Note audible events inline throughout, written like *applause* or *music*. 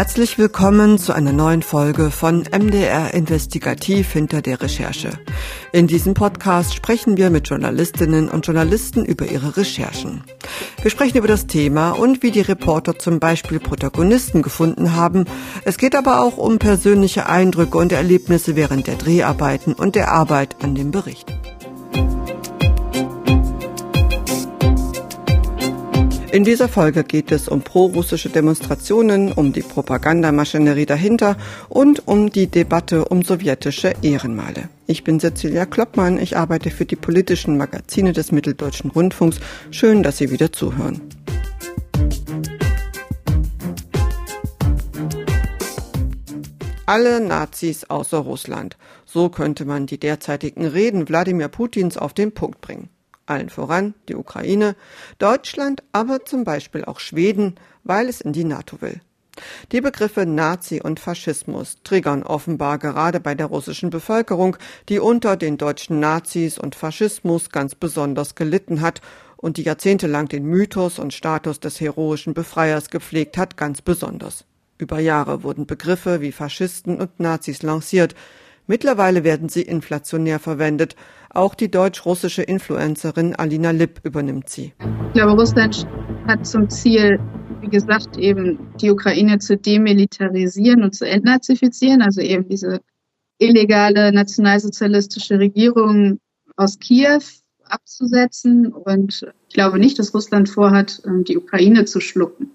Herzlich willkommen zu einer neuen Folge von MDR Investigativ hinter der Recherche. In diesem Podcast sprechen wir mit Journalistinnen und Journalisten über ihre Recherchen. Wir sprechen über das Thema und wie die Reporter zum Beispiel Protagonisten gefunden haben. Es geht aber auch um persönliche Eindrücke und Erlebnisse während der Dreharbeiten und der Arbeit an dem Bericht. In dieser Folge geht es um prorussische Demonstrationen, um die Propagandamaschinerie dahinter und um die Debatte um sowjetische Ehrenmale. Ich bin Cecilia Kloppmann, ich arbeite für die politischen Magazine des Mitteldeutschen Rundfunks. Schön, dass Sie wieder zuhören. Alle Nazis außer Russland. So könnte man die derzeitigen Reden Wladimir Putins auf den Punkt bringen allen voran die Ukraine, Deutschland, aber zum Beispiel auch Schweden, weil es in die NATO will. Die Begriffe Nazi und Faschismus triggern offenbar gerade bei der russischen Bevölkerung, die unter den deutschen Nazis und Faschismus ganz besonders gelitten hat und die jahrzehntelang den Mythos und Status des heroischen Befreiers gepflegt hat, ganz besonders. Über Jahre wurden Begriffe wie Faschisten und Nazis lanciert. Mittlerweile werden sie inflationär verwendet, auch die deutsch-russische Influencerin Alina Lipp übernimmt sie. Ich glaube, Russland hat zum Ziel, wie gesagt, eben die Ukraine zu demilitarisieren und zu entnazifizieren, also eben diese illegale nationalsozialistische Regierung aus Kiew abzusetzen. Und ich glaube nicht, dass Russland vorhat, die Ukraine zu schlucken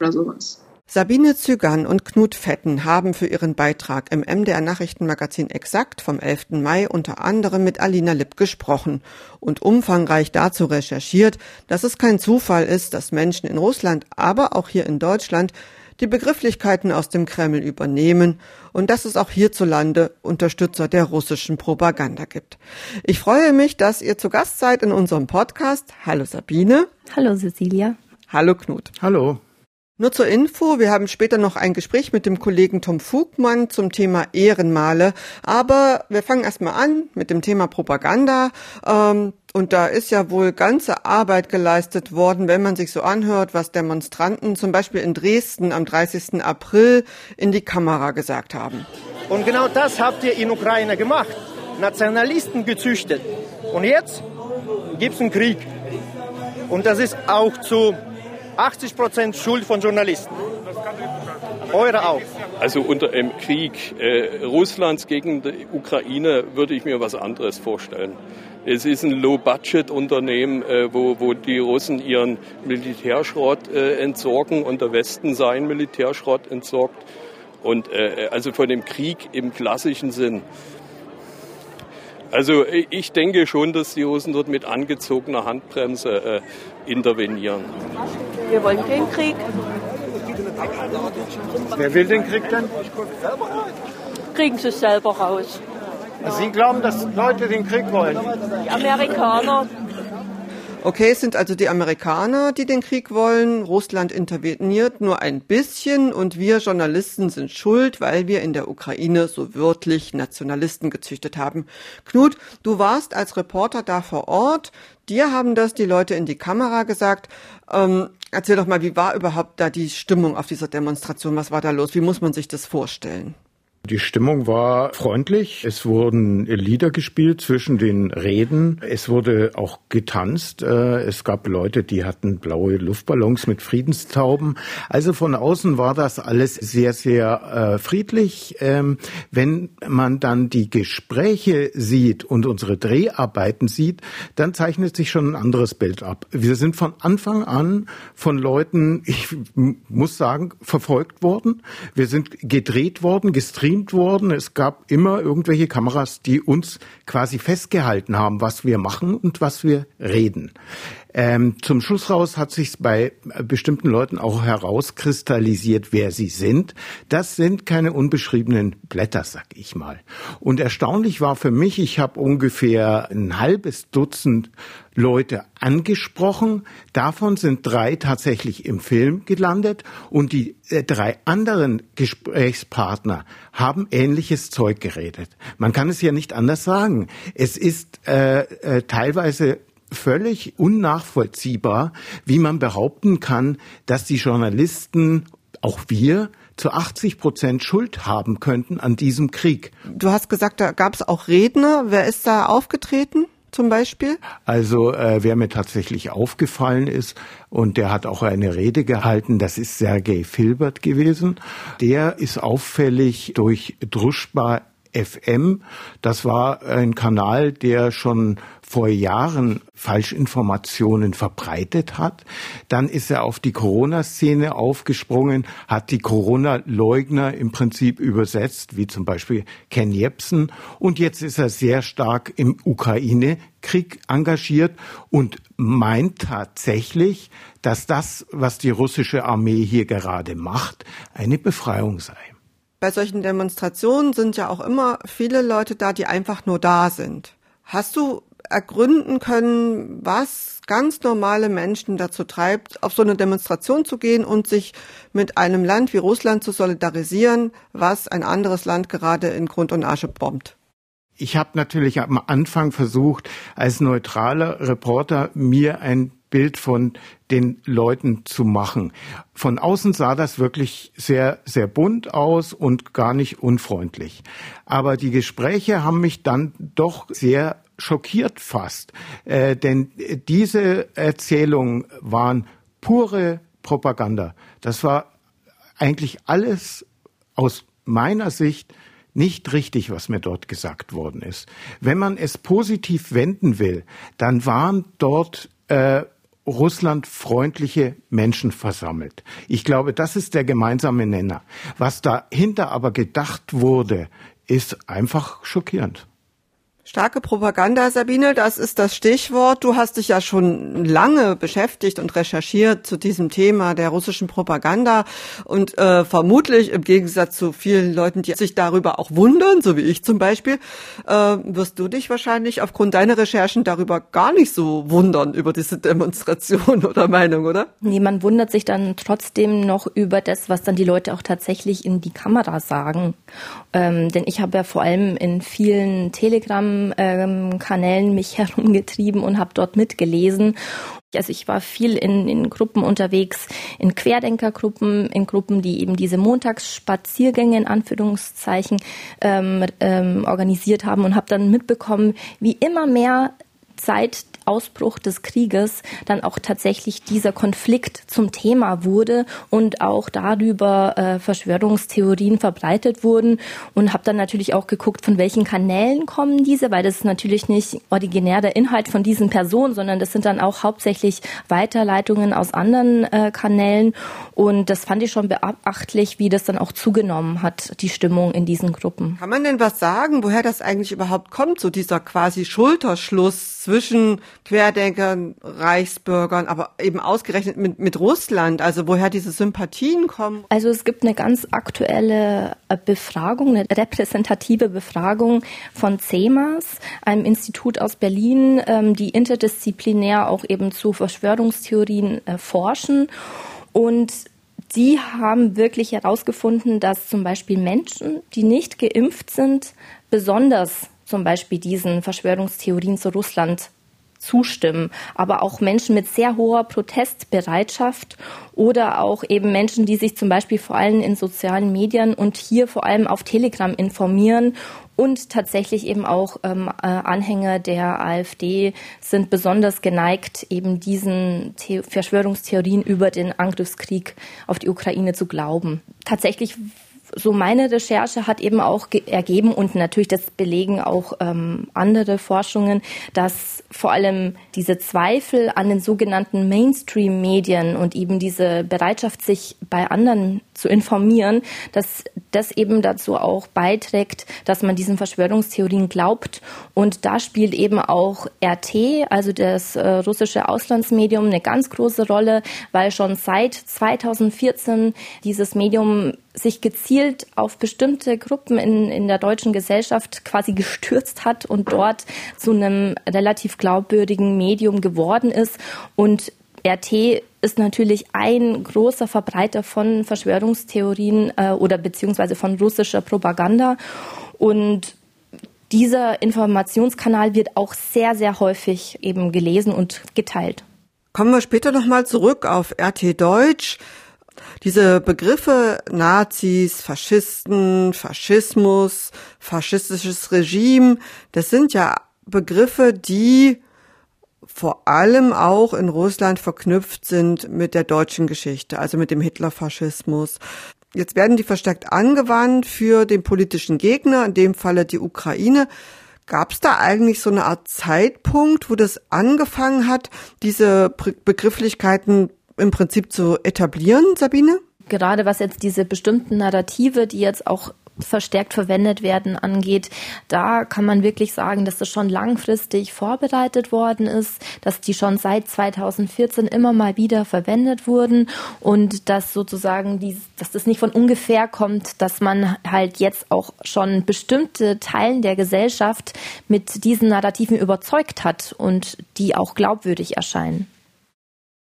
oder sowas. Sabine Zügern und Knut Fetten haben für ihren Beitrag im MDR Nachrichtenmagazin Exakt vom 11. Mai unter anderem mit Alina Lipp gesprochen und umfangreich dazu recherchiert, dass es kein Zufall ist, dass Menschen in Russland, aber auch hier in Deutschland die Begrifflichkeiten aus dem Kreml übernehmen und dass es auch hierzulande Unterstützer der russischen Propaganda gibt. Ich freue mich, dass ihr zu Gast seid in unserem Podcast. Hallo Sabine. Hallo Cecilia. Hallo Knut. Hallo. Nur zur Info, wir haben später noch ein Gespräch mit dem Kollegen Tom Fugmann zum Thema Ehrenmale. Aber wir fangen erstmal an mit dem Thema Propaganda. Ähm, und da ist ja wohl ganze Arbeit geleistet worden, wenn man sich so anhört, was Demonstranten zum Beispiel in Dresden am 30. April in die Kamera gesagt haben. Und genau das habt ihr in Ukraine gemacht. Nationalisten gezüchtet. Und jetzt gibt es einen Krieg. Und das ist auch zu 80 Prozent Schuld von Journalisten. Eure auch. Also unter dem Krieg äh, Russlands gegen die Ukraine würde ich mir was anderes vorstellen. Es ist ein Low-Budget-Unternehmen, äh, wo, wo die Russen ihren Militärschrott äh, entsorgen und der Westen seinen Militärschrott entsorgt. Und äh, also von dem Krieg im klassischen Sinn. Also ich denke schon, dass die Russen dort mit angezogener Handbremse äh, intervenieren. Wir wollen keinen Krieg. Wer will den Krieg denn? Kriegen sie es selber raus. Sie glauben, dass Leute den Krieg wollen? Die Amerikaner. Okay, es sind also die Amerikaner, die den Krieg wollen. Russland interveniert nur ein bisschen und wir Journalisten sind schuld, weil wir in der Ukraine so wörtlich Nationalisten gezüchtet haben. Knut, du warst als Reporter da vor Ort. Dir haben das die Leute in die Kamera gesagt. Ähm, erzähl doch mal, wie war überhaupt da die Stimmung auf dieser Demonstration? Was war da los? Wie muss man sich das vorstellen? Die Stimmung war freundlich. Es wurden Lieder gespielt zwischen den Reden. Es wurde auch getanzt. Äh, es gab Leute, die hatten blaue Luftballons mit Friedenstauben. Also von außen war das alles sehr, sehr äh, friedlich. Ähm, wenn man dann die Gespräche sieht und unsere Dreharbeiten sieht, dann zeichnet sich schon ein anderes Bild ab. Wir sind von Anfang an von Leuten, ich muss sagen, verfolgt worden. Wir sind gedreht worden, gestreamt gefilmt worden. Es gab immer irgendwelche Kameras, die uns quasi festgehalten haben, was wir machen und was wir reden. Ähm, zum Schluss raus hat sich bei bestimmten Leuten auch herauskristallisiert, wer sie sind. Das sind keine unbeschriebenen Blätter, sag ich mal. Und erstaunlich war für mich, ich habe ungefähr ein halbes Dutzend Leute angesprochen. Davon sind drei tatsächlich im Film gelandet und die äh, drei anderen Gesprächspartner haben ähnliches Zeug geredet. Man kann es ja nicht anders sagen. Es ist äh, äh, teilweise völlig unnachvollziehbar, wie man behaupten kann, dass die Journalisten, auch wir, zu 80 Prozent Schuld haben könnten an diesem Krieg. Du hast gesagt, da gab es auch Redner. Wer ist da aufgetreten? Zum Beispiel? Also äh, wer mir tatsächlich aufgefallen ist und der hat auch eine Rede gehalten, das ist Sergei Filbert gewesen. Der ist auffällig durch Druschba FM. Das war ein Kanal, der schon vor Jahren Falschinformationen verbreitet hat. Dann ist er auf die Corona-Szene aufgesprungen, hat die Corona-Leugner im Prinzip übersetzt, wie zum Beispiel Ken Jebsen. Und jetzt ist er sehr stark im Ukraine-Krieg engagiert und meint tatsächlich, dass das, was die russische Armee hier gerade macht, eine Befreiung sei bei solchen Demonstrationen sind ja auch immer viele Leute da, die einfach nur da sind. Hast du ergründen können, was ganz normale Menschen dazu treibt, auf so eine Demonstration zu gehen und sich mit einem Land wie Russland zu solidarisieren, was ein anderes Land gerade in Grund und Asche bombt? Ich habe natürlich am Anfang versucht, als neutraler Reporter mir ein Bild von den Leuten zu machen. Von außen sah das wirklich sehr, sehr bunt aus und gar nicht unfreundlich. Aber die Gespräche haben mich dann doch sehr schockiert fast. Äh, denn diese Erzählungen waren pure Propaganda. Das war eigentlich alles aus meiner Sicht nicht richtig, was mir dort gesagt worden ist. Wenn man es positiv wenden will, dann waren dort äh, russlandfreundliche Menschen versammelt. Ich glaube, das ist der gemeinsame Nenner. Was dahinter aber gedacht wurde, ist einfach schockierend. Starke Propaganda, Sabine, das ist das Stichwort. Du hast dich ja schon lange beschäftigt und recherchiert zu diesem Thema der russischen Propaganda und äh, vermutlich im Gegensatz zu vielen Leuten, die sich darüber auch wundern, so wie ich zum Beispiel, äh, wirst du dich wahrscheinlich aufgrund deiner Recherchen darüber gar nicht so wundern über diese Demonstration *laughs* oder Meinung, oder? Nee, man wundert sich dann trotzdem noch über das, was dann die Leute auch tatsächlich in die Kamera sagen. Ähm, denn ich habe ja vor allem in vielen Telegram ähm, Kanälen mich *laughs* herumgetrieben und habe dort mitgelesen. Also ich war viel in, in Gruppen unterwegs, in Querdenkergruppen, in Gruppen, die eben diese Montagsspaziergänge in Anführungszeichen ähm, ähm, organisiert haben und habe dann mitbekommen, wie immer mehr Zeit Ausbruch des Krieges dann auch tatsächlich dieser Konflikt zum Thema wurde und auch darüber äh, Verschwörungstheorien verbreitet wurden und habe dann natürlich auch geguckt, von welchen Kanälen kommen diese, weil das ist natürlich nicht originär der Inhalt von diesen Personen, sondern das sind dann auch hauptsächlich Weiterleitungen aus anderen äh, Kanälen und das fand ich schon beachtlich, wie das dann auch zugenommen hat, die Stimmung in diesen Gruppen. Kann man denn was sagen, woher das eigentlich überhaupt kommt, so dieser quasi Schulterschluss zwischen Querdenkern, Reichsbürgern, aber eben ausgerechnet mit, mit Russland, also woher diese Sympathien kommen? Also es gibt eine ganz aktuelle äh, Befragung, eine repräsentative Befragung von CEMAS, einem Institut aus Berlin, ähm, die interdisziplinär auch eben zu Verschwörungstheorien äh, forschen. Und die haben wirklich herausgefunden, dass zum Beispiel Menschen, die nicht geimpft sind, besonders zum Beispiel diesen Verschwörungstheorien zu Russland zustimmen, aber auch Menschen mit sehr hoher Protestbereitschaft oder auch eben Menschen, die sich zum Beispiel vor allem in sozialen Medien und hier vor allem auf Telegram informieren und tatsächlich eben auch ähm, äh, Anhänger der AfD sind besonders geneigt, eben diesen The Verschwörungstheorien über den Angriffskrieg auf die Ukraine zu glauben. Tatsächlich so meine Recherche hat eben auch ergeben und natürlich das belegen auch ähm, andere Forschungen, dass vor allem diese Zweifel an den sogenannten Mainstream-Medien und eben diese Bereitschaft, sich bei anderen zu informieren, dass das eben dazu auch beiträgt, dass man diesen Verschwörungstheorien glaubt. Und da spielt eben auch RT, also das äh, russische Auslandsmedium, eine ganz große Rolle, weil schon seit 2014 dieses Medium sich gezielt auf bestimmte Gruppen in, in der deutschen Gesellschaft quasi gestürzt hat und dort zu einem relativ glaubwürdigen Medium geworden ist. Und RT ist natürlich ein großer Verbreiter von Verschwörungstheorien äh, oder beziehungsweise von russischer Propaganda. Und dieser Informationskanal wird auch sehr, sehr häufig eben gelesen und geteilt. Kommen wir später nochmal zurück auf RT Deutsch. Diese Begriffe Nazis, Faschisten, Faschismus, faschistisches Regime, das sind ja Begriffe, die vor allem auch in Russland verknüpft sind mit der deutschen Geschichte, also mit dem Hitlerfaschismus. Jetzt werden die verstärkt angewandt für den politischen Gegner, in dem Falle die Ukraine. Gab es da eigentlich so eine Art Zeitpunkt, wo das angefangen hat, diese Begrifflichkeiten im Prinzip zu etablieren, Sabine? Gerade was jetzt diese bestimmten Narrative, die jetzt auch verstärkt verwendet werden angeht, da kann man wirklich sagen, dass das schon langfristig vorbereitet worden ist, dass die schon seit 2014 immer mal wieder verwendet wurden und dass sozusagen die, dass das nicht von ungefähr kommt, dass man halt jetzt auch schon bestimmte Teilen der Gesellschaft mit diesen Narrativen überzeugt hat und die auch glaubwürdig erscheinen.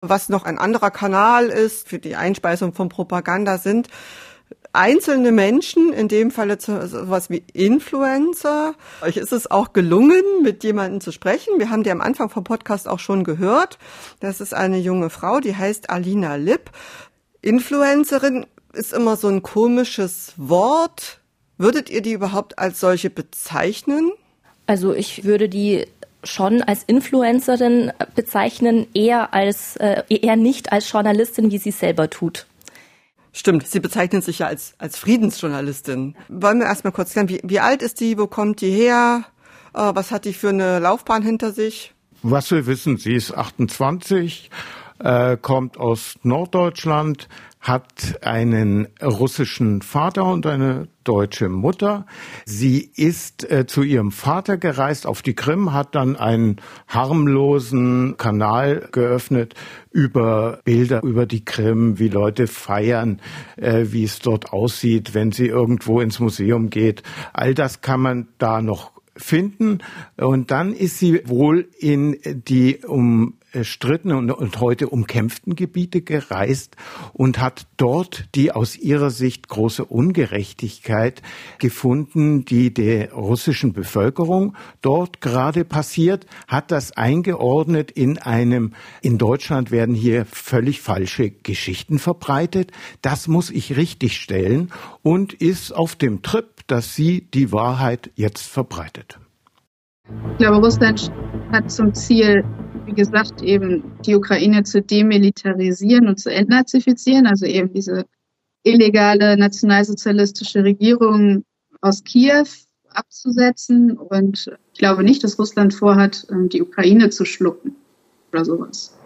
Was noch ein anderer Kanal ist für die Einspeisung von Propaganda sind einzelne Menschen, in dem Falle sowas wie Influencer. Euch ist es auch gelungen, mit jemandem zu sprechen. Wir haben die am Anfang vom Podcast auch schon gehört. Das ist eine junge Frau, die heißt Alina Lipp. Influencerin ist immer so ein komisches Wort. Würdet ihr die überhaupt als solche bezeichnen? Also ich würde die schon als Influencerin bezeichnen, eher als äh, eher nicht als Journalistin, wie sie es selber tut. Stimmt, sie bezeichnet sich ja als, als Friedensjournalistin. Wollen wir erstmal kurz klären, wie, wie alt ist die, wo kommt die her, äh, was hat die für eine Laufbahn hinter sich? Was wir wissen, sie ist 28, äh, kommt aus Norddeutschland, hat einen russischen Vater und eine deutsche Mutter. Sie ist äh, zu ihrem Vater gereist auf die Krim, hat dann einen harmlosen Kanal geöffnet über Bilder über die Krim, wie Leute feiern, äh, wie es dort aussieht, wenn sie irgendwo ins Museum geht. All das kann man da noch finden. Und dann ist sie wohl in die um umstrittenen und, und heute umkämpften Gebiete gereist und hat dort die aus ihrer Sicht große Ungerechtigkeit gefunden, die der russischen Bevölkerung dort gerade passiert, hat das eingeordnet in einem, in Deutschland werden hier völlig falsche Geschichten verbreitet. Das muss ich richtigstellen und ist auf dem Trip, dass sie die Wahrheit jetzt verbreitet. Ich glaube, Russland hat zum Ziel, wie gesagt, eben die Ukraine zu demilitarisieren und zu entnazifizieren, also eben diese illegale nationalsozialistische Regierung aus Kiew abzusetzen. Und ich glaube nicht, dass Russland vorhat, ähm, die Ukraine zu schlucken oder sowas.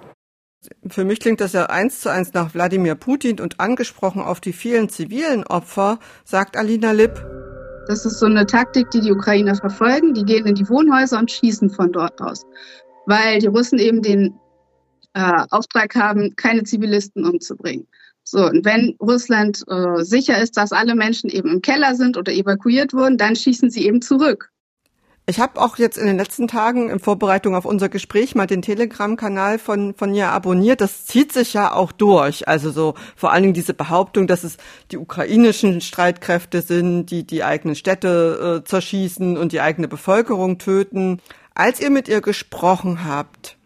Für mich klingt das ja eins zu eins nach Wladimir Putin und angesprochen auf die vielen zivilen Opfer, sagt Alina Lipp. Das ist so eine Taktik, die die Ukrainer verfolgen. Die gehen in die Wohnhäuser und schießen von dort aus weil die Russen eben den äh, Auftrag haben, keine Zivilisten umzubringen. So, und wenn Russland äh, sicher ist, dass alle Menschen eben im Keller sind oder evakuiert wurden, dann schießen sie eben zurück. Ich habe auch jetzt in den letzten Tagen in Vorbereitung auf unser Gespräch mal den Telegram-Kanal von, von ihr abonniert. Das zieht sich ja auch durch. Also so vor allen Dingen diese Behauptung, dass es die ukrainischen Streitkräfte sind, die die eigenen Städte äh, zerschießen und die eigene Bevölkerung töten. Als ihr mit ihr gesprochen habt,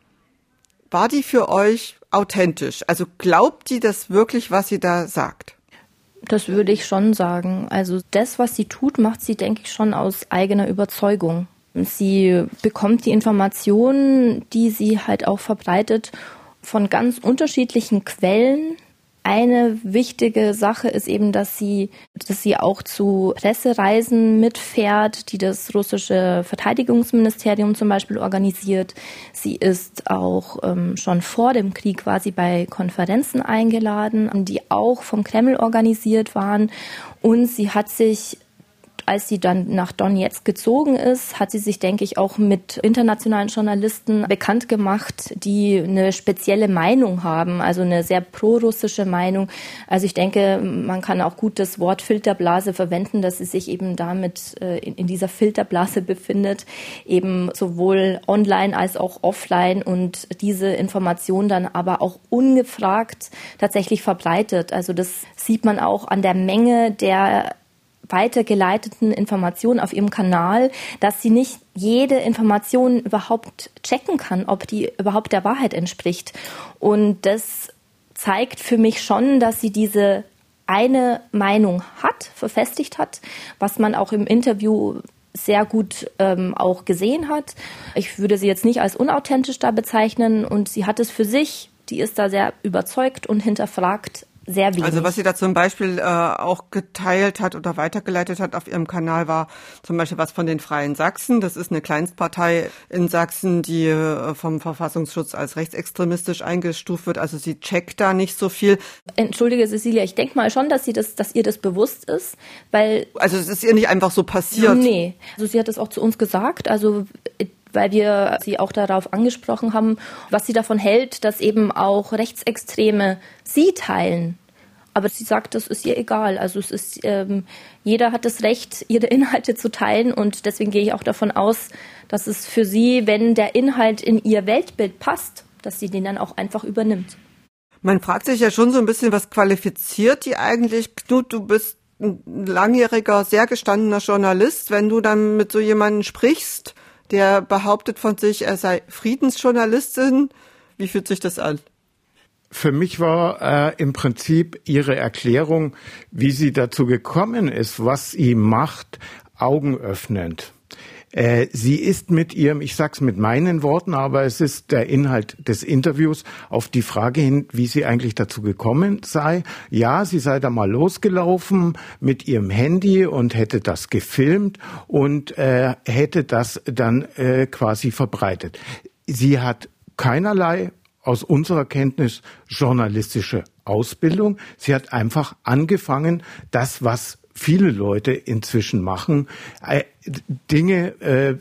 war die für euch authentisch? Also glaubt die das wirklich, was sie da sagt? Das würde ich schon sagen. Also das, was sie tut, macht sie, denke ich, schon aus eigener Überzeugung. Sie bekommt die Informationen, die sie halt auch verbreitet, von ganz unterschiedlichen Quellen, eine wichtige Sache ist eben, dass sie, dass sie auch zu Pressereisen mitfährt, die das russische Verteidigungsministerium zum Beispiel organisiert. Sie ist auch ähm, schon vor dem Krieg quasi bei Konferenzen eingeladen, die auch vom Kreml organisiert waren. Und sie hat sich als sie dann nach Donetsk gezogen ist, hat sie sich, denke ich, auch mit internationalen Journalisten bekannt gemacht, die eine spezielle Meinung haben, also eine sehr prorussische Meinung. Also ich denke, man kann auch gut das Wort Filterblase verwenden, dass sie sich eben damit äh, in dieser Filterblase befindet, eben sowohl online als auch offline und diese Information dann aber auch ungefragt tatsächlich verbreitet. Also das sieht man auch an der Menge der weitergeleiteten Informationen auf ihrem Kanal, dass sie nicht jede Information überhaupt checken kann, ob die überhaupt der Wahrheit entspricht. Und das zeigt für mich schon, dass sie diese eine Meinung hat, verfestigt hat, was man auch im Interview sehr gut ähm, auch gesehen hat. Ich würde sie jetzt nicht als unauthentisch da bezeichnen und sie hat es für sich, die ist da sehr überzeugt und hinterfragt sehr wenig. Also was sie da zum Beispiel äh, auch geteilt hat oder weitergeleitet hat auf ihrem Kanal war zum Beispiel was von den Freien Sachsen. Das ist eine Kleinstpartei in Sachsen, die äh, vom Verfassungsschutz als rechtsextremistisch eingestuft wird. Also sie checkt da nicht so viel. Entschuldige Cecilia, ich denke mal schon, dass sie das, dass ihr das bewusst ist, weil also es ist ihr nicht einfach so passiert. Nee, also sie hat das auch zu uns gesagt. Also weil wir sie auch darauf angesprochen haben, was sie davon hält, dass eben auch Rechtsextreme sie teilen. Aber sie sagt, das ist ihr egal. Also es ist, ähm, jeder hat das Recht, ihre Inhalte zu teilen und deswegen gehe ich auch davon aus, dass es für sie, wenn der Inhalt in ihr Weltbild passt, dass sie den dann auch einfach übernimmt. Man fragt sich ja schon so ein bisschen, was qualifiziert die eigentlich? Knut, du bist ein langjähriger, sehr gestandener Journalist. Wenn du dann mit so jemandem sprichst, der behauptet von sich, er sei Friedensjournalistin. Wie fühlt sich das an? Für mich war äh, im Prinzip Ihre Erklärung, wie sie dazu gekommen ist, was sie macht, augenöffnend. Äh, sie ist mit ihrem, ich sag's mit meinen Worten, aber es ist der Inhalt des Interviews auf die Frage hin, wie sie eigentlich dazu gekommen sei. Ja, sie sei da mal losgelaufen mit ihrem Handy und hätte das gefilmt und äh, hätte das dann äh, quasi verbreitet. Sie hat keinerlei aus unserer Kenntnis journalistische Ausbildung. Sie hat einfach angefangen, das, was viele Leute inzwischen machen, äh, Dinge äh,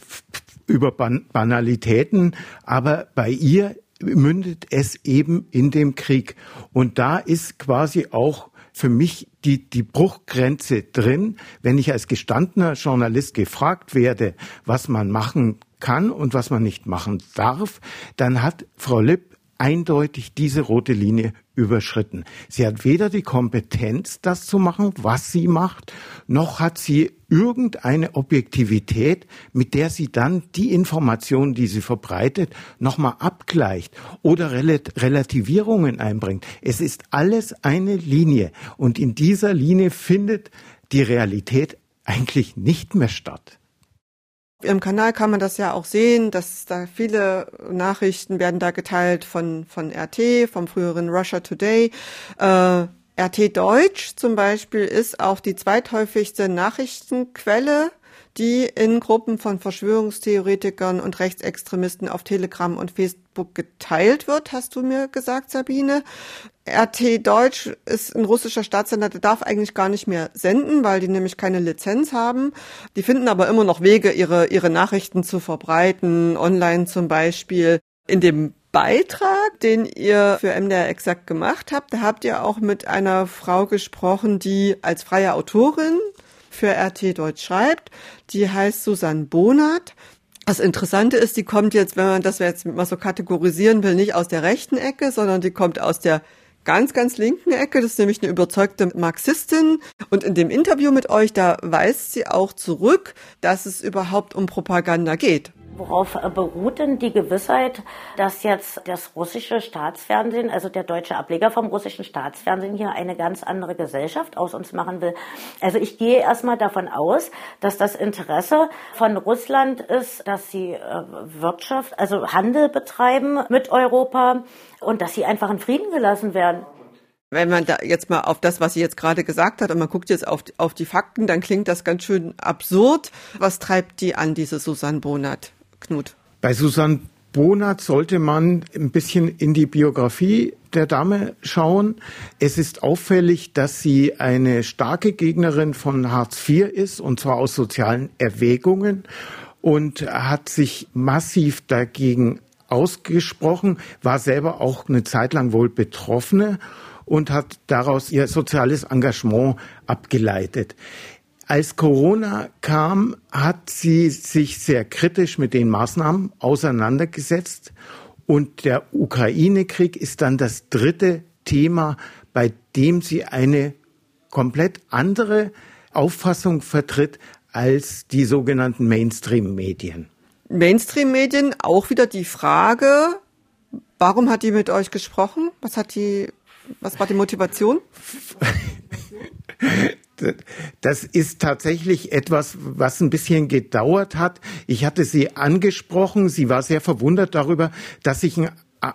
über Ban Banalitäten, aber bei ihr mündet es eben in dem Krieg. Und da ist quasi auch für mich die, die Bruchgrenze drin, wenn ich als gestandener Journalist gefragt werde, was man machen kann und was man nicht machen darf, dann hat Frau Lipp eindeutig diese rote Linie überschritten. Sie hat weder die Kompetenz, das zu machen, was sie macht, noch hat sie irgendeine Objektivität, mit der sie dann die Informationen, die sie verbreitet, nochmal abgleicht oder Relativierungen einbringt. Es ist alles eine Linie und in dieser Linie findet die Realität eigentlich nicht mehr statt. Im Kanal kann man das ja auch sehen, dass da viele Nachrichten werden da geteilt von, von RT, vom früheren Russia Today. Äh, RT Deutsch zum Beispiel ist auch die zweithäufigste Nachrichtenquelle die in Gruppen von Verschwörungstheoretikern und Rechtsextremisten auf Telegram und Facebook geteilt wird, hast du mir gesagt, Sabine. RT Deutsch ist ein russischer Staatssender, der darf eigentlich gar nicht mehr senden, weil die nämlich keine Lizenz haben. Die finden aber immer noch Wege, ihre, ihre Nachrichten zu verbreiten, online zum Beispiel. In dem Beitrag, den ihr für MDR Exakt gemacht habt, da habt ihr auch mit einer Frau gesprochen, die als freie Autorin für RT Deutsch schreibt. Die heißt Susanne Bonat. Das Interessante ist, die kommt jetzt, wenn man das jetzt mal so kategorisieren will, nicht aus der rechten Ecke, sondern die kommt aus der ganz, ganz linken Ecke. Das ist nämlich eine überzeugte Marxistin. Und in dem Interview mit euch, da weist sie auch zurück, dass es überhaupt um Propaganda geht. Worauf beruht denn die Gewissheit, dass jetzt das russische Staatsfernsehen, also der deutsche Ableger vom russischen Staatsfernsehen hier eine ganz andere Gesellschaft aus uns machen will? Also ich gehe erstmal davon aus, dass das Interesse von Russland ist, dass sie äh, Wirtschaft, also Handel betreiben mit Europa und dass sie einfach in Frieden gelassen werden. Wenn man da jetzt mal auf das, was sie jetzt gerade gesagt hat, und man guckt jetzt auf, auf die Fakten, dann klingt das ganz schön absurd. Was treibt die an, diese Susanne Bonat? Knut? Bei Susanne Bonat sollte man ein bisschen in die Biografie der Dame schauen. Es ist auffällig, dass sie eine starke Gegnerin von Hartz IV ist, und zwar aus sozialen Erwägungen, und hat sich massiv dagegen ausgesprochen, war selber auch eine Zeit lang wohl Betroffene und hat daraus ihr soziales Engagement abgeleitet. Als Corona kam, hat sie sich sehr kritisch mit den Maßnahmen auseinandergesetzt. Und der Ukraine-Krieg ist dann das dritte Thema, bei dem sie eine komplett andere Auffassung vertritt als die sogenannten Mainstream-Medien. Mainstream-Medien, auch wieder die Frage, warum hat die mit euch gesprochen? Was hat die Was war die Motivation? *laughs* Das ist tatsächlich etwas, was ein bisschen gedauert hat. Ich hatte sie angesprochen. Sie war sehr verwundert darüber, dass ich ein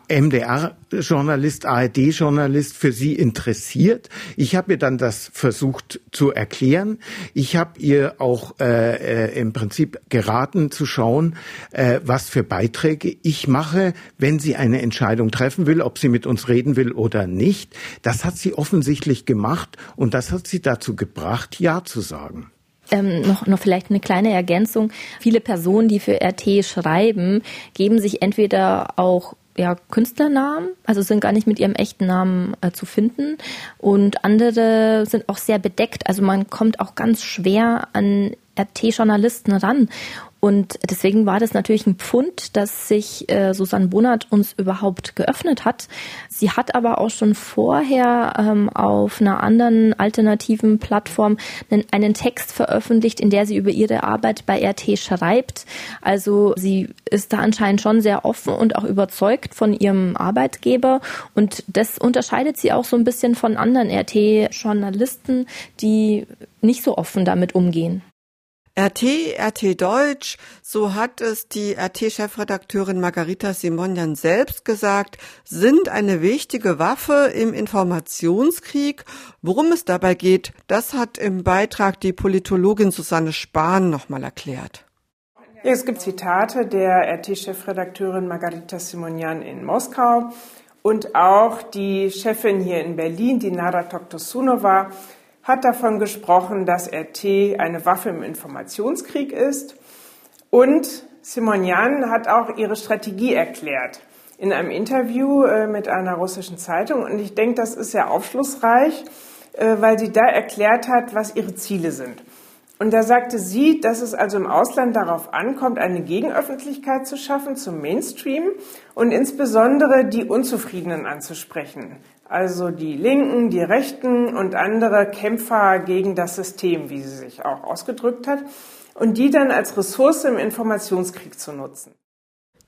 MDR-Journalist, ARD-Journalist für sie interessiert. Ich habe ihr dann das versucht zu erklären. Ich habe ihr auch äh, äh, im Prinzip geraten zu schauen, äh, was für Beiträge ich mache, wenn sie eine Entscheidung treffen will, ob sie mit uns reden will oder nicht. Das hat sie offensichtlich gemacht und das hat sie dazu gebracht, Ja zu sagen. Ähm, noch, noch vielleicht eine kleine Ergänzung. Viele Personen, die für RT schreiben, geben sich entweder auch ja, Künstlernamen, also sind gar nicht mit ihrem echten Namen äh, zu finden. Und andere sind auch sehr bedeckt. Also man kommt auch ganz schwer an RT-Journalisten ran. Und deswegen war das natürlich ein Pfund, dass sich äh, Susanne Bonat uns überhaupt geöffnet hat. Sie hat aber auch schon vorher ähm, auf einer anderen alternativen Plattform einen, einen Text veröffentlicht, in der sie über ihre Arbeit bei RT schreibt. Also sie ist da anscheinend schon sehr offen und auch überzeugt von ihrem Arbeitgeber. Und das unterscheidet sie auch so ein bisschen von anderen RT-Journalisten, die nicht so offen damit umgehen. RT, RT Deutsch, so hat es die RT-Chefredakteurin Margarita Simonian selbst gesagt, sind eine wichtige Waffe im Informationskrieg. Worum es dabei geht, das hat im Beitrag die Politologin Susanne Spahn nochmal erklärt. Es gibt Zitate der RT-Chefredakteurin Margarita Simonian in Moskau und auch die Chefin hier in Berlin, die Nara Toktosunova, hat davon gesprochen, dass RT eine Waffe im Informationskrieg ist. Und Simonian hat auch ihre Strategie erklärt in einem Interview äh, mit einer russischen Zeitung. Und ich denke, das ist sehr aufschlussreich, äh, weil sie da erklärt hat, was ihre Ziele sind. Und da sagte sie, dass es also im Ausland darauf ankommt, eine Gegenöffentlichkeit zu schaffen zum Mainstream und insbesondere die Unzufriedenen anzusprechen also die Linken, die Rechten und andere Kämpfer gegen das System, wie sie sich auch ausgedrückt hat, und die dann als Ressource im Informationskrieg zu nutzen.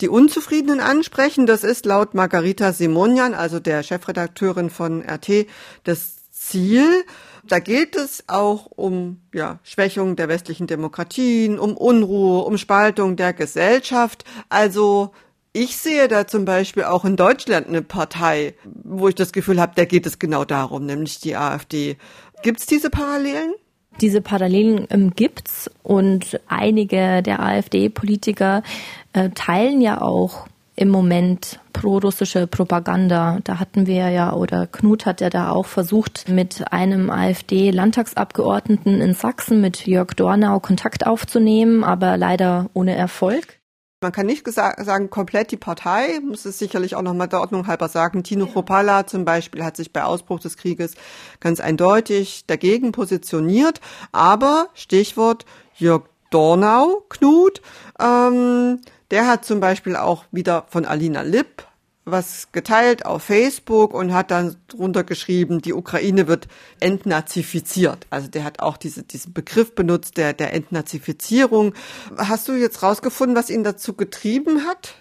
Die Unzufriedenen ansprechen, das ist laut Margarita Simonian, also der Chefredakteurin von RT, das Ziel. Da geht es auch um ja, Schwächung der westlichen Demokratien, um Unruhe, um Spaltung der Gesellschaft. Also ich sehe da zum Beispiel auch in Deutschland eine Partei, wo ich das Gefühl habe, da geht es genau darum, nämlich die AfD. Gibt es diese Parallelen? Diese Parallelen ähm, gibt's und einige der AfD-Politiker äh, teilen ja auch im Moment pro-russische Propaganda. Da hatten wir ja, oder Knut hat ja da auch versucht, mit einem AfD-Landtagsabgeordneten in Sachsen, mit Jörg Dornau, Kontakt aufzunehmen, aber leider ohne Erfolg. Man kann nicht sagen, komplett die Partei, muss es sicherlich auch nochmal der Ordnung halber sagen. Tino Kropala zum Beispiel hat sich bei Ausbruch des Krieges ganz eindeutig dagegen positioniert. Aber Stichwort Jörg Dornau, Knut, ähm, der hat zum Beispiel auch wieder von Alina Lipp was geteilt auf Facebook und hat dann drunter geschrieben, die Ukraine wird entnazifiziert. Also der hat auch diese, diesen Begriff benutzt, der, der Entnazifizierung. Hast du jetzt rausgefunden, was ihn dazu getrieben hat?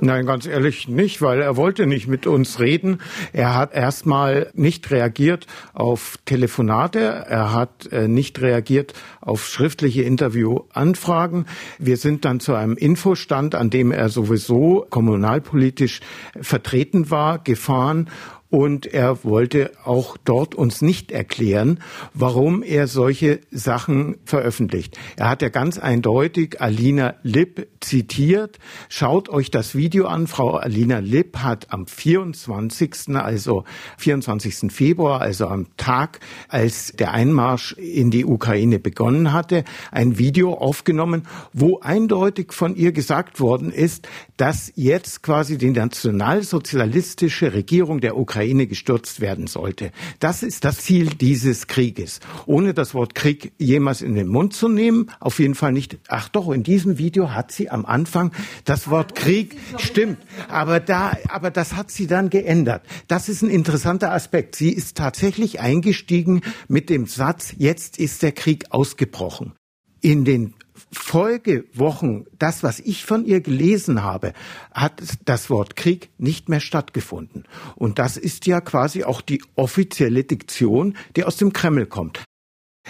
Nein, ganz ehrlich nicht, weil er wollte nicht mit uns reden. Er hat erstmal nicht reagiert auf Telefonate, er hat äh, nicht reagiert auf schriftliche Interviewanfragen. Wir sind dann zu einem Infostand, an dem er sowieso kommunalpolitisch vertreten war, gefahren und er wollte auch dort uns nicht erklären, warum er solche Sachen veröffentlicht. Er hat ja ganz eindeutig Alina Lipp zitiert. Schaut euch das Video an. Frau Alina Lipp hat am 24., also 24. Februar, also am Tag, als der Einmarsch in die Ukraine begonnen hatte, ein Video aufgenommen, wo eindeutig von ihr gesagt worden ist, dass jetzt quasi die nationalsozialistische Regierung der Ukraine Ukraine gestürzt werden sollte. Das ist das Ziel dieses Krieges. Ohne das Wort Krieg jemals in den Mund zu nehmen, auf jeden Fall nicht. Ach doch, in diesem Video hat sie am Anfang das Wort Krieg, stimmt, aber da, aber das hat sie dann geändert. Das ist ein interessanter Aspekt. Sie ist tatsächlich eingestiegen mit dem Satz, jetzt ist der Krieg ausgebrochen. In den Folgewochen, das, was ich von ihr gelesen habe, hat das Wort Krieg nicht mehr stattgefunden. Und das ist ja quasi auch die offizielle Diktion, die aus dem Kreml kommt.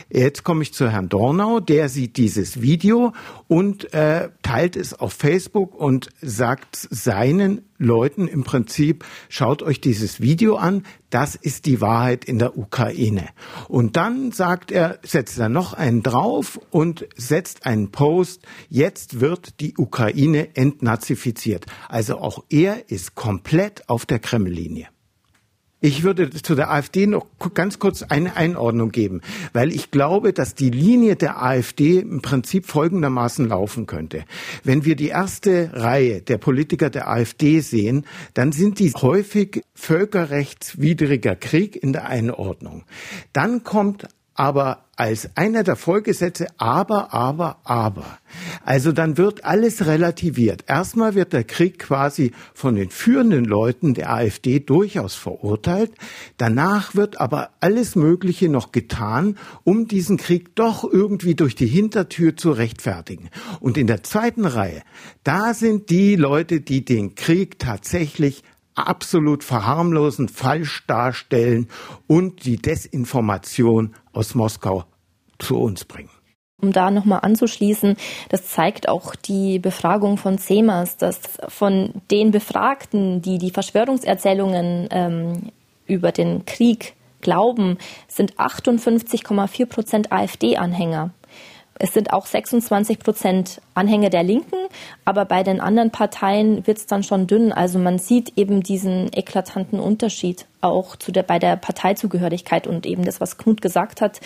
Jetzt komme ich zu Herrn Dornau, der sieht dieses Video und äh, teilt es auf Facebook und sagt seinen Leuten im Prinzip, schaut euch dieses Video an, das ist die Wahrheit in der Ukraine. Und dann sagt er, setzt er noch einen drauf und setzt einen Post, jetzt wird die Ukraine entnazifiziert. Also auch er ist komplett auf der Kreml-Linie. Ich würde zu der AfD noch ganz kurz eine Einordnung geben, weil ich glaube, dass die Linie der AfD im Prinzip folgendermaßen laufen könnte. Wenn wir die erste Reihe der Politiker der AfD sehen, dann sind die häufig völkerrechtswidriger Krieg in der Einordnung. Dann kommt aber als einer der Folgesätze aber, aber, aber. Also dann wird alles relativiert. Erstmal wird der Krieg quasi von den führenden Leuten der AfD durchaus verurteilt. Danach wird aber alles Mögliche noch getan, um diesen Krieg doch irgendwie durch die Hintertür zu rechtfertigen. Und in der zweiten Reihe, da sind die Leute, die den Krieg tatsächlich absolut verharmlosen, falsch darstellen und die Desinformation aus Moskau zu uns bringen. Um da nochmal anzuschließen, das zeigt auch die Befragung von CEMAS, dass von den Befragten, die die Verschwörungserzählungen ähm, über den Krieg glauben, sind 58,4 Prozent AfD-Anhänger. Es sind auch 26 Prozent Anhänger der Linken, aber bei den anderen Parteien wird es dann schon dünn. Also man sieht eben diesen eklatanten Unterschied auch zu der, bei der Parteizugehörigkeit und eben das, was Knut gesagt hat,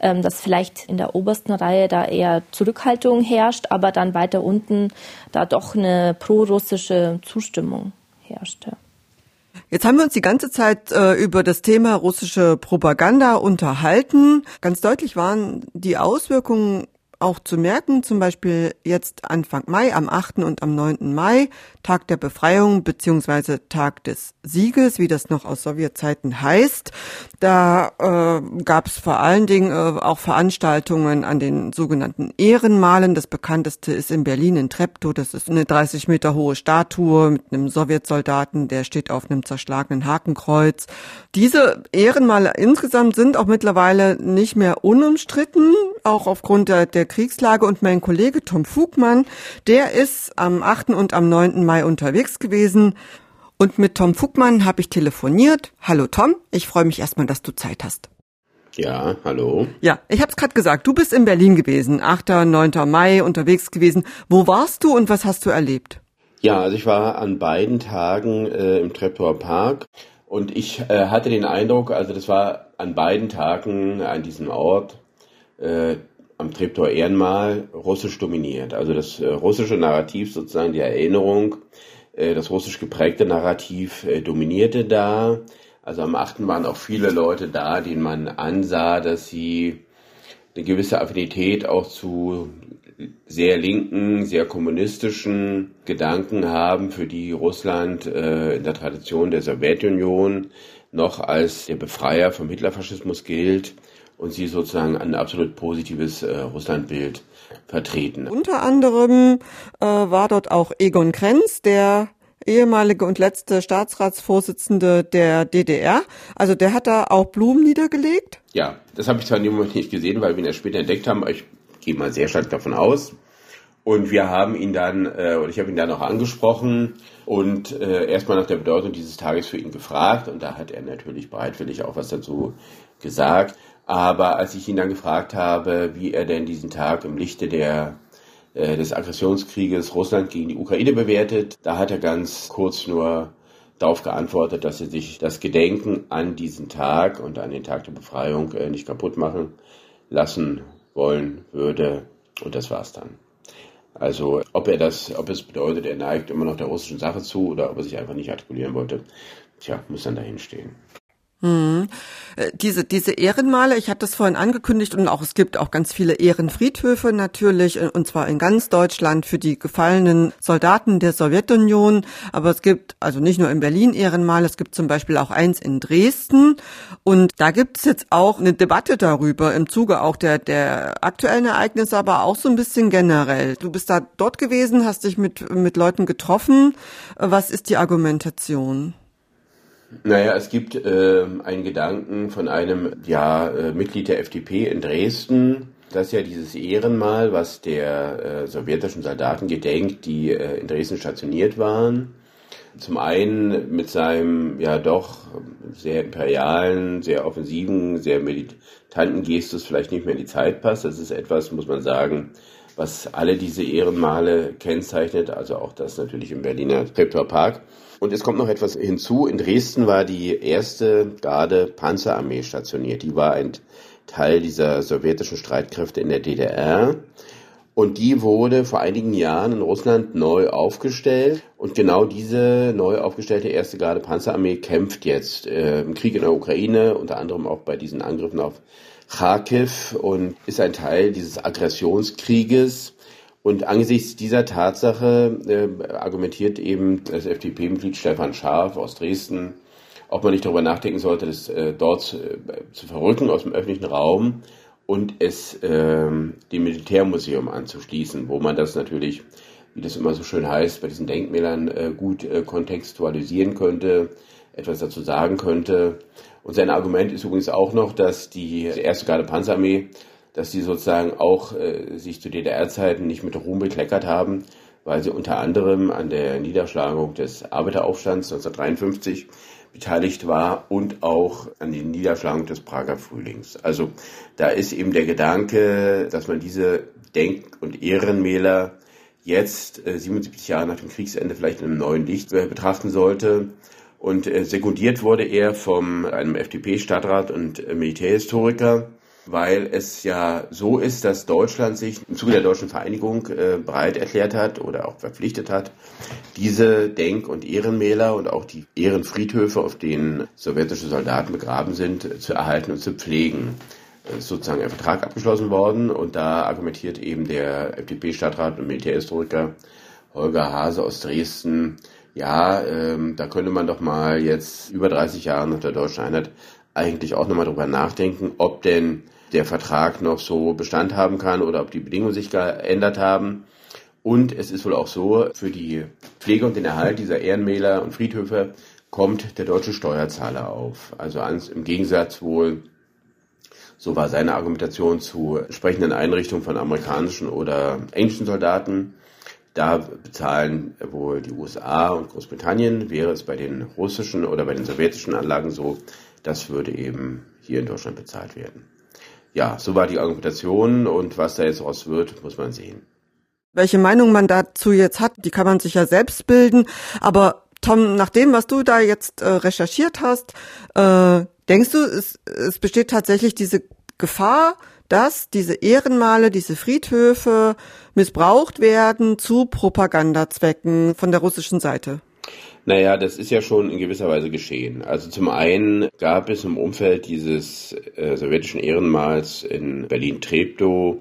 ähm, dass vielleicht in der obersten Reihe da eher Zurückhaltung herrscht, aber dann weiter unten da doch eine prorussische Zustimmung herrschte. Jetzt haben wir uns die ganze Zeit äh, über das Thema russische Propaganda unterhalten. Ganz deutlich waren die Auswirkungen auch zu merken, zum Beispiel jetzt Anfang Mai, am 8. und am 9. Mai, Tag der Befreiung beziehungsweise Tag des Sieges, wie das noch aus Sowjetzeiten heißt. Da äh, gab es vor allen Dingen äh, auch Veranstaltungen an den sogenannten Ehrenmalen. Das bekannteste ist in Berlin in Treptow. Das ist eine 30 Meter hohe Statue mit einem Sowjetsoldaten, der steht auf einem zerschlagenen Hakenkreuz. Diese Ehrenmale insgesamt sind auch mittlerweile nicht mehr unumstritten, auch aufgrund der, der Kriegslage. Und mein Kollege Tom Fugmann, der ist am 8. und am 9. Mai unterwegs gewesen. Und mit Tom Fugmann habe ich telefoniert. Hallo Tom, ich freue mich erstmal, dass du Zeit hast. Ja, hallo. Ja, ich habe es gerade gesagt, du bist in Berlin gewesen, 8. 9. Mai unterwegs gewesen. Wo warst du und was hast du erlebt? Ja, also ich war an beiden Tagen äh, im Treptower Park und ich äh, hatte den Eindruck, also das war an beiden Tagen an diesem Ort, äh, am Treptower Ehrenmal russisch dominiert. Also das äh, russische Narrativ, sozusagen die Erinnerung, äh, das russisch geprägte Narrativ äh, dominierte da. Also am 8. waren auch viele Leute da, denen man ansah, dass sie eine gewisse Affinität auch zu sehr linken, sehr kommunistischen Gedanken haben, für die Russland in der Tradition der Sowjetunion noch als der Befreier vom Hitlerfaschismus gilt und sie sozusagen ein absolut positives äh, Russlandbild vertreten. Unter anderem äh, war dort auch Egon Krenz, der ehemalige und letzte Staatsratsvorsitzende der DDR. Also der hat da auch Blumen niedergelegt? Ja, das habe ich zwar in dem Moment nicht gesehen, weil wir ihn erst später entdeckt haben, aber ich gehe mal sehr stark davon aus. Und wir haben ihn dann, äh, und ich habe ihn dann auch angesprochen und äh, erstmal nach der Bedeutung dieses Tages für ihn gefragt. Und da hat er natürlich bereitwillig auch was dazu gesagt. Aber als ich ihn dann gefragt habe, wie er denn diesen Tag im Lichte der, äh, des Aggressionskrieges Russland gegen die Ukraine bewertet, da hat er ganz kurz nur darauf geantwortet, dass er sich das Gedenken an diesen Tag und an den Tag der Befreiung äh, nicht kaputt machen lassen wollen würde. Und das war's dann. Also ob er das, ob es bedeutet, er neigt immer noch der russischen Sache zu oder ob er sich einfach nicht artikulieren wollte, tja, muss dann dahin stehen. Hm. Diese, diese Ehrenmale, ich hatte das vorhin angekündigt und auch es gibt auch ganz viele Ehrenfriedhöfe natürlich äh, und zwar in ganz Deutschland für die gefallenen Soldaten der Sowjetunion. Aber es gibt also nicht nur in Berlin Ehrenmale, es gibt zum Beispiel auch eins in Dresden und da gibt es jetzt auch eine Debatte darüber im Zuge auch der, der aktuellen Ereignisse, aber auch so ein bisschen generell. Du bist da dort gewesen, hast dich mit, mit Leuten getroffen. Was ist die Argumentation? Naja, es gibt äh, einen Gedanken von einem ja, äh, Mitglied der FDP in Dresden, dass ja dieses Ehrenmal, was der äh, sowjetischen Soldaten gedenkt, die äh, in Dresden stationiert waren, zum einen mit seinem ja doch sehr imperialen, sehr offensiven, sehr militanten Gestus vielleicht nicht mehr in die Zeit passt. Das ist etwas, muss man sagen, was alle diese Ehrenmale kennzeichnet, also auch das natürlich im Berliner Treptower Park. Und es kommt noch etwas hinzu. In Dresden war die erste Garde Panzerarmee stationiert. Die war ein Teil dieser sowjetischen Streitkräfte in der DDR. Und die wurde vor einigen Jahren in Russland neu aufgestellt. Und genau diese neu aufgestellte erste Garde Panzerarmee kämpft jetzt äh, im Krieg in der Ukraine, unter anderem auch bei diesen Angriffen auf Kharkiv und ist ein Teil dieses Aggressionskrieges. Und angesichts dieser Tatsache äh, argumentiert eben das FDP-Mitglied Stefan Scharf aus Dresden, ob man nicht darüber nachdenken sollte, das äh, dort äh, zu verrücken aus dem öffentlichen Raum und es äh, dem Militärmuseum anzuschließen, wo man das natürlich, wie das immer so schön heißt, bei diesen Denkmälern äh, gut äh, kontextualisieren könnte, etwas dazu sagen könnte. Und sein Argument ist übrigens auch noch, dass die erste Garde Panzerarmee dass sie sozusagen auch äh, sich zu DDR-Zeiten nicht mit Ruhm bekleckert haben, weil sie unter anderem an der Niederschlagung des Arbeiteraufstands 1953 beteiligt war und auch an der Niederschlagung des Prager Frühlings. Also da ist eben der Gedanke, dass man diese Denk- und Ehrenmäler jetzt, äh, 77 Jahre nach dem Kriegsende, vielleicht in einem neuen Licht äh, betrachten sollte. Und äh, sekundiert wurde er vom einem FDP-Stadtrat und äh, Militärhistoriker, weil es ja so ist, dass Deutschland sich im Zuge der deutschen Vereinigung äh, bereit erklärt hat oder auch verpflichtet hat, diese Denk- und Ehrenmäler und auch die Ehrenfriedhöfe, auf denen sowjetische Soldaten begraben sind, zu erhalten und zu pflegen. Es ist sozusagen ein Vertrag abgeschlossen worden und da argumentiert eben der FDP-Stadtrat und Militärhistoriker Holger Hase aus Dresden, ja, ähm, da könnte man doch mal jetzt über 30 Jahre nach der deutschen Einheit eigentlich auch nochmal drüber nachdenken, ob denn der Vertrag noch so Bestand haben kann oder ob die Bedingungen sich geändert haben. Und es ist wohl auch so, für die Pflege und den Erhalt dieser Ehrenmäler und Friedhöfe kommt der deutsche Steuerzahler auf. Also im Gegensatz wohl, so war seine Argumentation zu entsprechenden Einrichtungen von amerikanischen oder englischen Soldaten. Da bezahlen wohl die USA und Großbritannien. Wäre es bei den russischen oder bei den sowjetischen Anlagen so, das würde eben hier in Deutschland bezahlt werden ja, so war die Argumentation und was da jetzt raus wird, muss man sehen. Welche Meinung man dazu jetzt hat, die kann man sich ja selbst bilden. Aber Tom, nach dem, was du da jetzt äh, recherchiert hast, äh, denkst du, es, es besteht tatsächlich diese Gefahr, dass diese Ehrenmale, diese Friedhöfe missbraucht werden zu Propagandazwecken von der russischen Seite? Naja, das ist ja schon in gewisser Weise geschehen. Also zum einen gab es im Umfeld dieses äh, sowjetischen Ehrenmals in Berlin-Treptow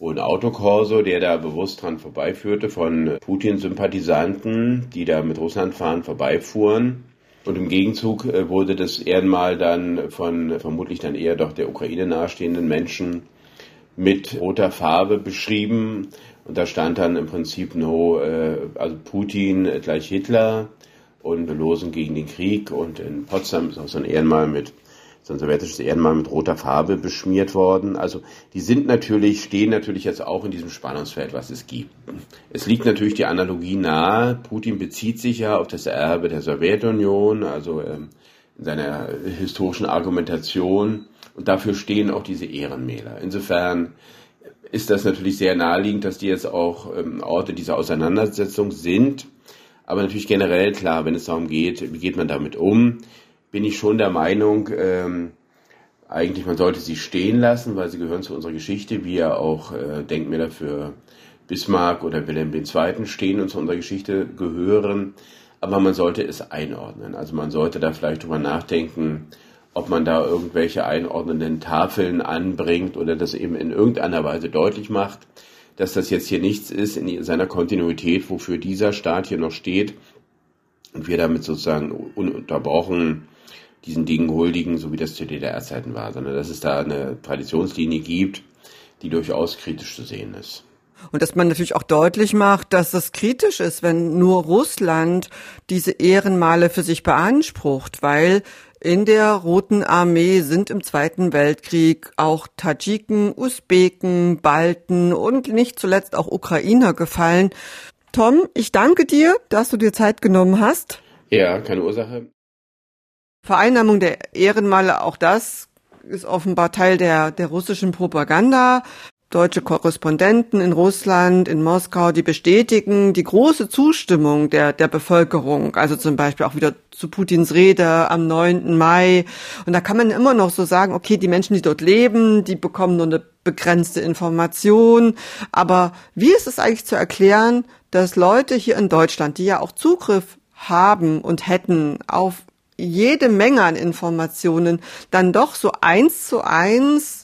einen Autokorso, der da bewusst dran vorbeiführte von Putin-Sympathisanten, die da mit Russland fahren, vorbeifuhren. Und im Gegenzug äh, wurde das Ehrenmal dann von vermutlich dann eher doch der Ukraine nahestehenden Menschen mit roter Farbe beschrieben. Und da stand dann im Prinzip nur, äh, also Putin gleich Hitler und losen gegen den Krieg. Und in Potsdam ist auch so ein Ehrenmal mit so ein sowjetisches Ehrenmal mit roter Farbe beschmiert worden. Also die sind natürlich, stehen natürlich jetzt auch in diesem Spannungsfeld, was es gibt. Es liegt natürlich die Analogie nahe. Putin bezieht sich ja auf das Erbe der Sowjetunion, also ähm, in seiner historischen Argumentation. Und dafür stehen auch diese Ehrenmäler. Insofern ist das natürlich sehr naheliegend, dass die jetzt auch ähm, Orte dieser Auseinandersetzung sind. Aber natürlich generell, klar, wenn es darum geht, wie geht man damit um, bin ich schon der Meinung, ähm, eigentlich man sollte sie stehen lassen, weil sie gehören zu unserer Geschichte, wie ja auch äh, Denkmäler für Bismarck oder Wilhelm II. stehen und zu unserer Geschichte gehören. Aber man sollte es einordnen. Also man sollte da vielleicht drüber nachdenken, ob man da irgendwelche einordnenden Tafeln anbringt oder das eben in irgendeiner Weise deutlich macht, dass das jetzt hier nichts ist in seiner Kontinuität, wofür dieser Staat hier noch steht und wir damit sozusagen ununterbrochen diesen Dingen huldigen, so wie das zu DDR-Zeiten war, sondern dass es da eine Traditionslinie gibt, die durchaus kritisch zu sehen ist. Und dass man natürlich auch deutlich macht, dass es kritisch ist, wenn nur Russland diese Ehrenmale für sich beansprucht, weil in der Roten Armee sind im Zweiten Weltkrieg auch Tadschiken, Usbeken, Balten und nicht zuletzt auch Ukrainer gefallen. Tom, ich danke dir, dass du dir Zeit genommen hast. Ja, keine Ursache. Vereinnahmung der Ehrenmale, auch das ist offenbar Teil der, der russischen Propaganda deutsche Korrespondenten in Russland, in Moskau, die bestätigen die große Zustimmung der, der Bevölkerung. Also zum Beispiel auch wieder zu Putins Rede am 9. Mai. Und da kann man immer noch so sagen, okay, die Menschen, die dort leben, die bekommen nur eine begrenzte Information. Aber wie ist es eigentlich zu erklären, dass Leute hier in Deutschland, die ja auch Zugriff haben und hätten auf jede Menge an Informationen, dann doch so eins zu eins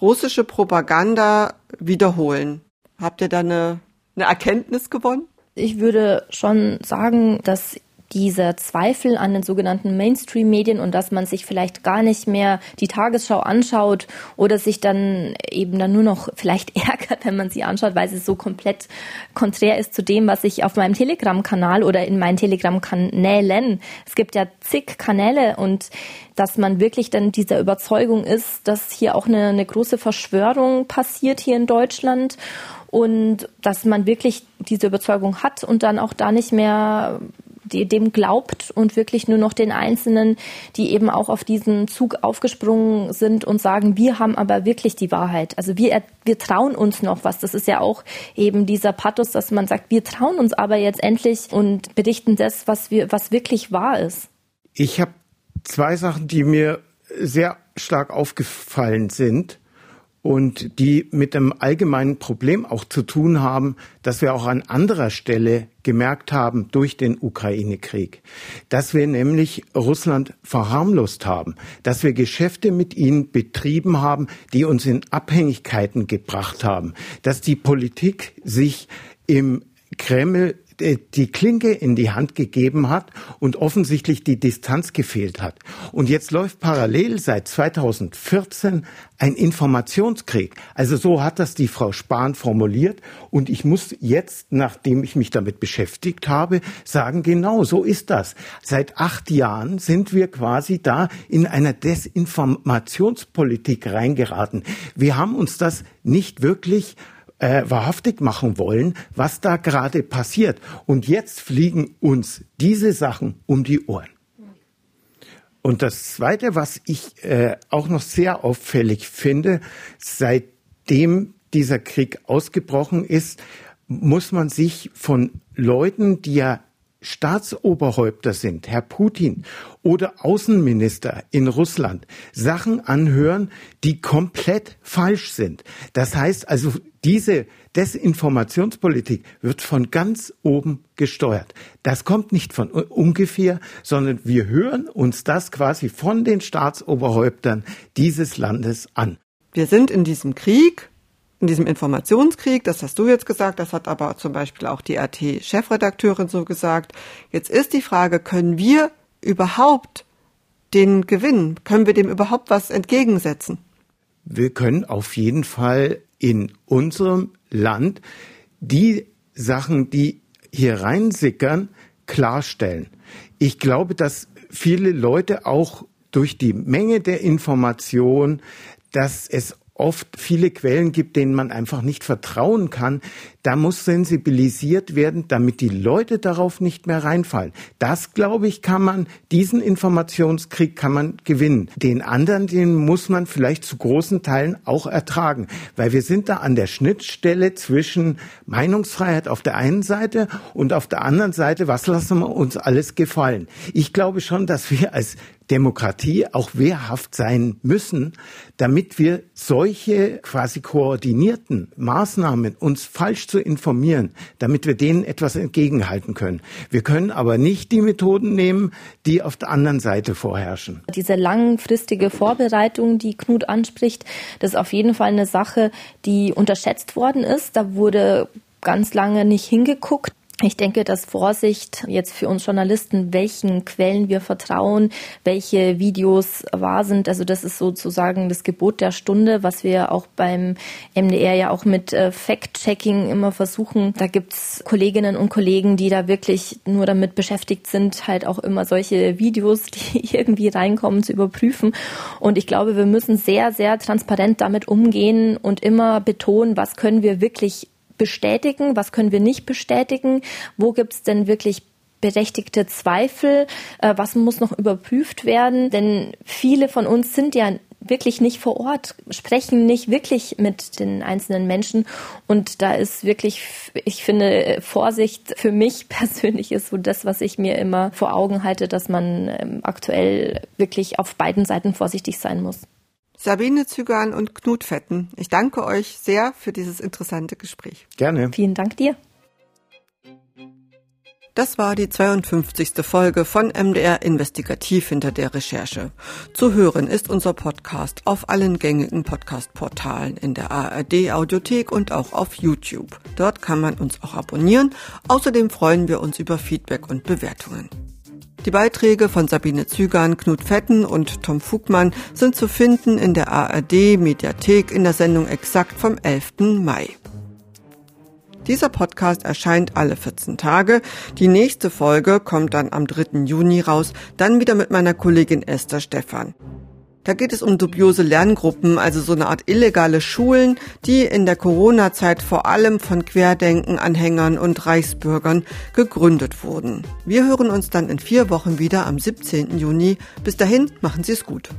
russische Propaganda wiederholen. Habt ihr da eine, eine Erkenntnis gewonnen? Ich würde schon sagen, dass dieser Zweifel an den sogenannten Mainstream-Medien und dass man sich vielleicht gar nicht mehr die Tagesschau anschaut oder sich dann eben dann nur noch vielleicht *laughs* ärgert, wenn man sie anschaut, weil sie so komplett konträr ist zu dem, was ich auf meinem Telegram-Kanal oder in meinen Telegram-Kanälen, es gibt ja zig Kanäle und dass man wirklich dann dieser Überzeugung ist, dass hier auch eine, eine große Verschwörung passiert hier in Deutschland und dass man wirklich diese Überzeugung hat und dann auch da nicht mehr die dem glaubt und wirklich nur noch den Einzelnen, die eben auch auf diesen Zug aufgesprungen sind und sagen, wir haben aber wirklich die Wahrheit. Also wir, wir trauen uns noch was. Das ist ja auch eben dieser Pathos, dass man sagt, wir trauen uns aber jetzt endlich und berichten das, was wir, was wirklich wahr ist. Ich habe zwei Sachen, die mir sehr stark aufgefallen sind und die mit dem allgemeinen Problem auch zu tun haben, dass wir auch an anderer Stelle gemerkt haben durch den Ukraine-Krieg, dass wir nämlich Russland verharmlost haben, dass wir Geschäfte mit ihnen betrieben haben, die uns in Abhängigkeiten gebracht haben, dass die Politik sich im Kreml die Klinke in die Hand gegeben hat und offensichtlich die Distanz gefehlt hat. Und jetzt läuft parallel seit 2014 ein Informationskrieg. Also so hat das die Frau Spahn formuliert. Und ich muss jetzt, nachdem ich mich damit beschäftigt habe, sagen, genau so ist das. Seit acht Jahren sind wir quasi da in einer Desinformationspolitik reingeraten. Wir haben uns das nicht wirklich äh, wahrhaftig machen wollen, was da gerade passiert. Und jetzt fliegen uns diese Sachen um die Ohren. Und das Zweite, was ich äh, auch noch sehr auffällig finde, seitdem dieser Krieg ausgebrochen ist, muss man sich von Leuten, die ja Staatsoberhäupter sind, Herr Putin oder Außenminister in Russland, Sachen anhören, die komplett falsch sind. Das heißt also, diese Desinformationspolitik wird von ganz oben gesteuert. Das kommt nicht von ungefähr, sondern wir hören uns das quasi von den Staatsoberhäuptern dieses Landes an. Wir sind in diesem Krieg in diesem Informationskrieg, das hast du jetzt gesagt, das hat aber zum Beispiel auch die RT-Chefredakteurin so gesagt. Jetzt ist die Frage, können wir überhaupt den gewinnen? Können wir dem überhaupt was entgegensetzen? Wir können auf jeden Fall in unserem Land die Sachen, die hier reinsickern, klarstellen. Ich glaube, dass viele Leute auch durch die Menge der Information, dass es oft viele Quellen gibt, denen man einfach nicht vertrauen kann. Da muss sensibilisiert werden, damit die Leute darauf nicht mehr reinfallen. Das, glaube ich, kann man, diesen Informationskrieg kann man gewinnen. Den anderen, den muss man vielleicht zu großen Teilen auch ertragen, weil wir sind da an der Schnittstelle zwischen Meinungsfreiheit auf der einen Seite und auf der anderen Seite, was lassen wir uns alles gefallen. Ich glaube schon, dass wir als Demokratie auch wehrhaft sein müssen, damit wir solche quasi koordinierten Maßnahmen uns falsch zu informieren, damit wir denen etwas entgegenhalten können. Wir können aber nicht die Methoden nehmen, die auf der anderen Seite vorherrschen. Diese langfristige Vorbereitung, die Knut anspricht, das ist auf jeden Fall eine Sache, die unterschätzt worden ist. Da wurde ganz lange nicht hingeguckt. Ich denke, dass Vorsicht jetzt für uns Journalisten, welchen Quellen wir vertrauen, welche Videos wahr sind, also das ist sozusagen das Gebot der Stunde, was wir auch beim MDR ja auch mit äh, Fact-Checking immer versuchen. Da gibt's Kolleginnen und Kollegen, die da wirklich nur damit beschäftigt sind, halt auch immer solche Videos, *laughs* die irgendwie reinkommen, zu überprüfen. Und ich glaube, wir müssen sehr, sehr transparent damit umgehen und immer betonen, was können wir wirklich bestätigen, was können wir nicht bestätigen, wo gibt es denn wirklich berechtigte Zweifel, äh, was muss noch überprüft werden, denn viele von uns sind ja wirklich nicht vor Ort, sprechen nicht wirklich mit den einzelnen Menschen. Und da ist wirklich, ich finde, Vorsicht für mich *laughs* persönlich ist so das, was ich mir immer vor Augen halte, dass man ähm, aktuell wirklich auf beiden Seiten vorsichtig sein muss. Sabine Zügan und Knut Fetten, ich danke euch sehr für dieses interessante Gespräch. Gerne. Vielen Dank dir. Das war die 52. Folge von MDR Investigativ hinter der Recherche. Zu hören ist unser Podcast auf allen gängigen Podcast-Portalen in der ARD Audiothek und auch auf YouTube. Dort kann man uns auch abonnieren. Außerdem freuen wir uns über Feedback und Bewertungen. Die Beiträge von Sabine Zügan, Knut Fetten und Tom Fugmann sind zu finden in der ARD Mediathek in der Sendung Exakt vom 11. Mai. Dieser Podcast erscheint alle 14 Tage. Die nächste Folge kommt dann am 3. Juni raus, dann wieder mit meiner Kollegin Esther Stephan. Da geht es um dubiose Lerngruppen, also so eine Art illegale Schulen, die in der Corona-Zeit vor allem von Querdenken-Anhängern und Reichsbürgern gegründet wurden. Wir hören uns dann in vier Wochen wieder am 17. Juni. Bis dahin, machen Sie es gut.